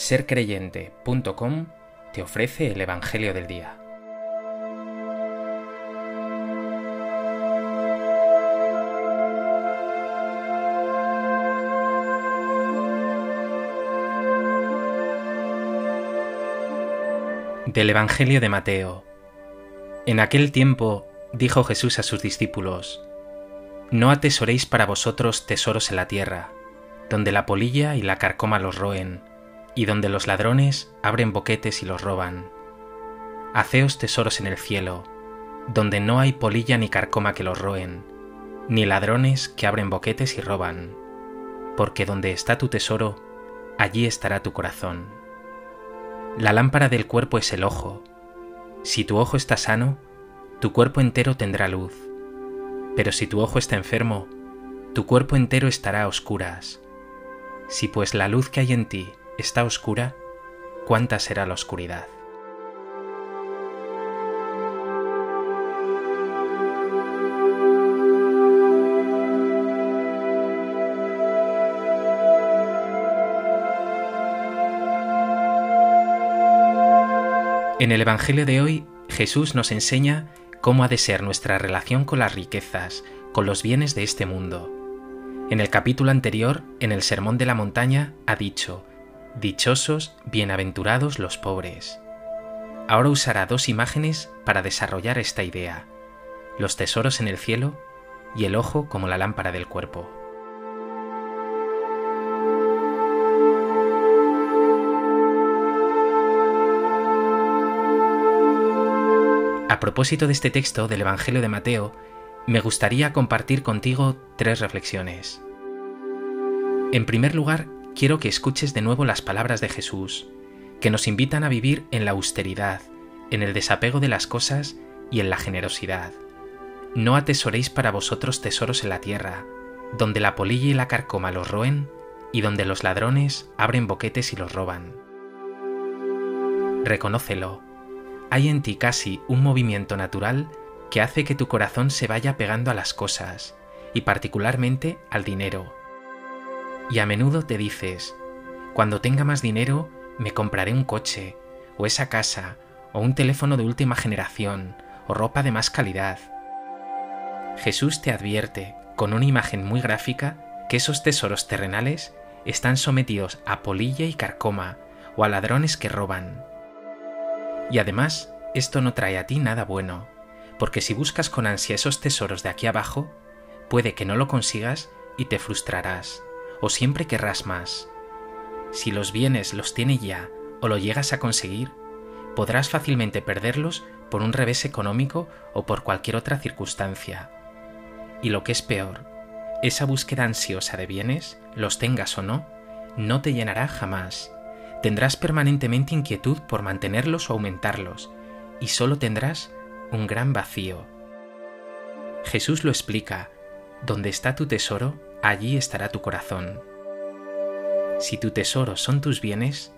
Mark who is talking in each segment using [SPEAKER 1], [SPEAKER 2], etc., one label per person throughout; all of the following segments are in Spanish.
[SPEAKER 1] sercreyente.com te ofrece el Evangelio del Día. Del Evangelio de Mateo. En aquel tiempo dijo Jesús a sus discípulos, No atesoréis para vosotros tesoros en la tierra, donde la polilla y la carcoma los roen, y donde los ladrones abren boquetes y los roban. Haceos tesoros en el cielo, donde no hay polilla ni carcoma que los roen, ni ladrones que abren boquetes y roban, porque donde está tu tesoro, allí estará tu corazón. La lámpara del cuerpo es el ojo. Si tu ojo está sano, tu cuerpo entero tendrá luz. Pero si tu ojo está enfermo, tu cuerpo entero estará a oscuras. Si pues la luz que hay en ti está oscura, ¿cuánta será la oscuridad? En el Evangelio de hoy, Jesús nos enseña cómo ha de ser nuestra relación con las riquezas, con los bienes de este mundo. En el capítulo anterior, en el Sermón de la Montaña, ha dicho, Dichosos, bienaventurados los pobres. Ahora usará dos imágenes para desarrollar esta idea, los tesoros en el cielo y el ojo como la lámpara del cuerpo. A propósito de este texto del Evangelio de Mateo, me gustaría compartir contigo tres reflexiones. En primer lugar, quiero que escuches de nuevo las palabras de Jesús, que nos invitan a vivir en la austeridad, en el desapego de las cosas y en la generosidad. No atesoréis para vosotros tesoros en la tierra, donde la polilla y la carcoma los roen y donde los ladrones abren boquetes y los roban. Reconócelo. Hay en ti casi un movimiento natural que hace que tu corazón se vaya pegando a las cosas, y particularmente al dinero, y a menudo te dices, cuando tenga más dinero me compraré un coche, o esa casa, o un teléfono de última generación, o ropa de más calidad. Jesús te advierte, con una imagen muy gráfica, que esos tesoros terrenales están sometidos a polilla y carcoma, o a ladrones que roban. Y además, esto no trae a ti nada bueno, porque si buscas con ansia esos tesoros de aquí abajo, puede que no lo consigas y te frustrarás o siempre querrás más. Si los bienes los tiene ya o lo llegas a conseguir, podrás fácilmente perderlos por un revés económico o por cualquier otra circunstancia. Y lo que es peor, esa búsqueda ansiosa de bienes, los tengas o no, no te llenará jamás. Tendrás permanentemente inquietud por mantenerlos o aumentarlos, y solo tendrás un gran vacío. Jesús lo explica, donde está tu tesoro, allí estará tu corazón. Si tu tesoro son tus bienes,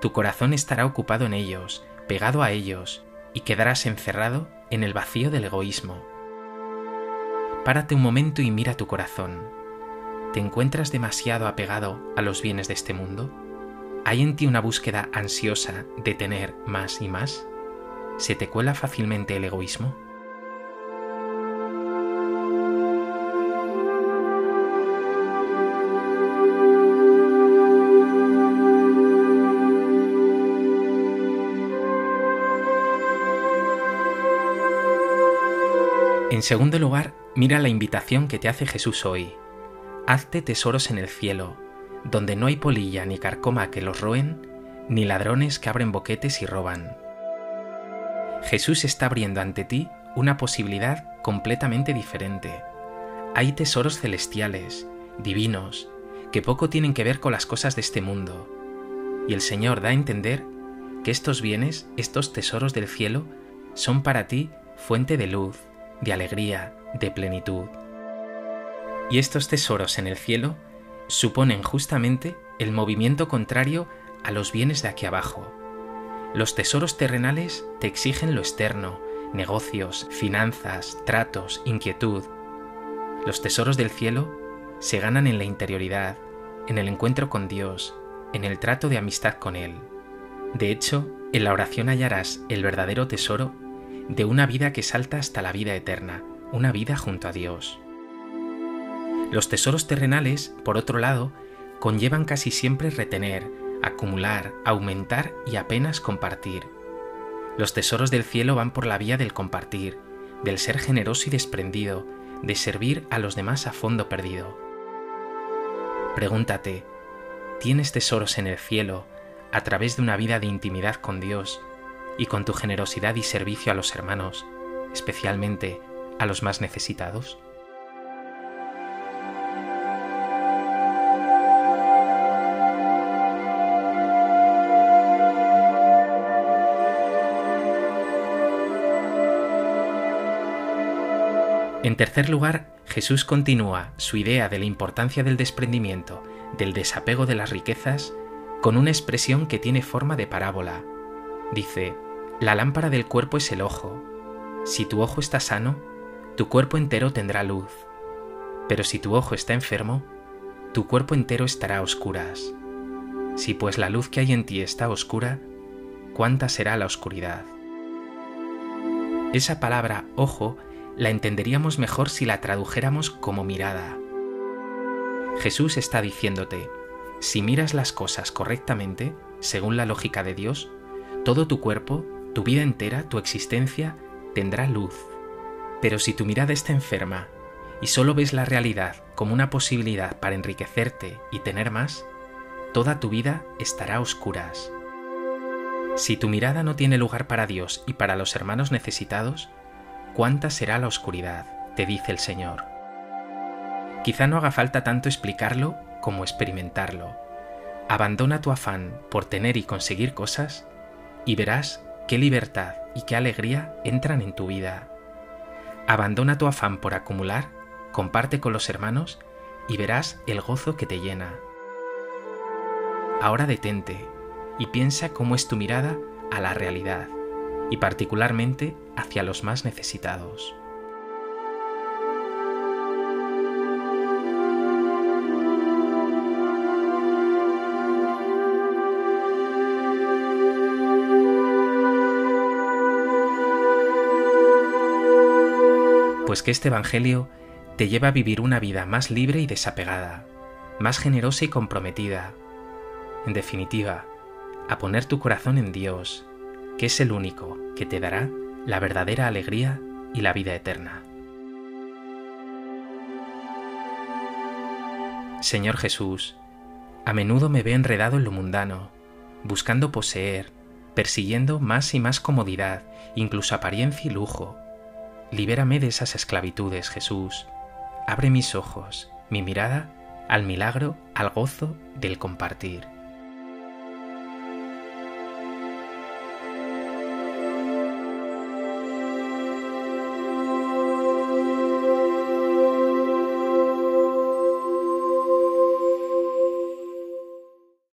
[SPEAKER 1] tu corazón estará ocupado en ellos, pegado a ellos, y quedarás encerrado en el vacío del egoísmo. Párate un momento y mira tu corazón. ¿Te encuentras demasiado apegado a los bienes de este mundo? ¿Hay en ti una búsqueda ansiosa de tener más y más? ¿Se te cuela fácilmente el egoísmo? Segundo lugar, mira la invitación que te hace Jesús hoy. Hazte tesoros en el cielo, donde no hay polilla ni carcoma que los roen, ni ladrones que abren boquetes y roban. Jesús está abriendo ante ti una posibilidad completamente diferente. Hay tesoros celestiales, divinos, que poco tienen que ver con las cosas de este mundo. Y el Señor da a entender que estos bienes, estos tesoros del cielo, son para ti fuente de luz, de alegría, de plenitud. Y estos tesoros en el cielo suponen justamente el movimiento contrario a los bienes de aquí abajo. Los tesoros terrenales te exigen lo externo, negocios, finanzas, tratos, inquietud. Los tesoros del cielo se ganan en la interioridad, en el encuentro con Dios, en el trato de amistad con Él. De hecho, en la oración hallarás el verdadero tesoro de una vida que salta hasta la vida eterna, una vida junto a Dios. Los tesoros terrenales, por otro lado, conllevan casi siempre retener, acumular, aumentar y apenas compartir. Los tesoros del cielo van por la vía del compartir, del ser generoso y desprendido, de servir a los demás a fondo perdido. Pregúntate, ¿tienes tesoros en el cielo a través de una vida de intimidad con Dios y con tu generosidad y servicio a los hermanos, especialmente a los más necesitados? En tercer lugar, Jesús continúa su idea de la importancia del desprendimiento, del desapego de las riquezas, con una expresión que tiene forma de parábola. Dice, la lámpara del cuerpo es el ojo. Si tu ojo está sano, tu cuerpo entero tendrá luz. Pero si tu ojo está enfermo, tu cuerpo entero estará a oscuras. Si pues la luz que hay en ti está oscura, ¿cuánta será la oscuridad? Esa palabra ojo la entenderíamos mejor si la tradujéramos como mirada. Jesús está diciéndote, si miras las cosas correctamente, según la lógica de Dios, todo tu cuerpo, tu vida entera, tu existencia, tendrá luz. Pero si tu mirada está enferma y solo ves la realidad como una posibilidad para enriquecerte y tener más, toda tu vida estará a oscuras. Si tu mirada no tiene lugar para Dios y para los hermanos necesitados, ¿Cuánta será la oscuridad? te dice el Señor. Quizá no haga falta tanto explicarlo como experimentarlo. Abandona tu afán por tener y conseguir cosas y verás qué libertad y qué alegría entran en tu vida. Abandona tu afán por acumular, comparte con los hermanos y verás el gozo que te llena. Ahora detente y piensa cómo es tu mirada a la realidad y particularmente hacia los más necesitados. Pues que este Evangelio te lleva a vivir una vida más libre y desapegada, más generosa y comprometida. En definitiva, a poner tu corazón en Dios, que es el único que te dará la verdadera alegría y la vida eterna. Señor Jesús, a menudo me ve enredado en lo mundano, buscando poseer, persiguiendo más y más comodidad, incluso apariencia y lujo. Libérame de esas esclavitudes, Jesús. Abre mis ojos, mi mirada, al milagro, al gozo del compartir.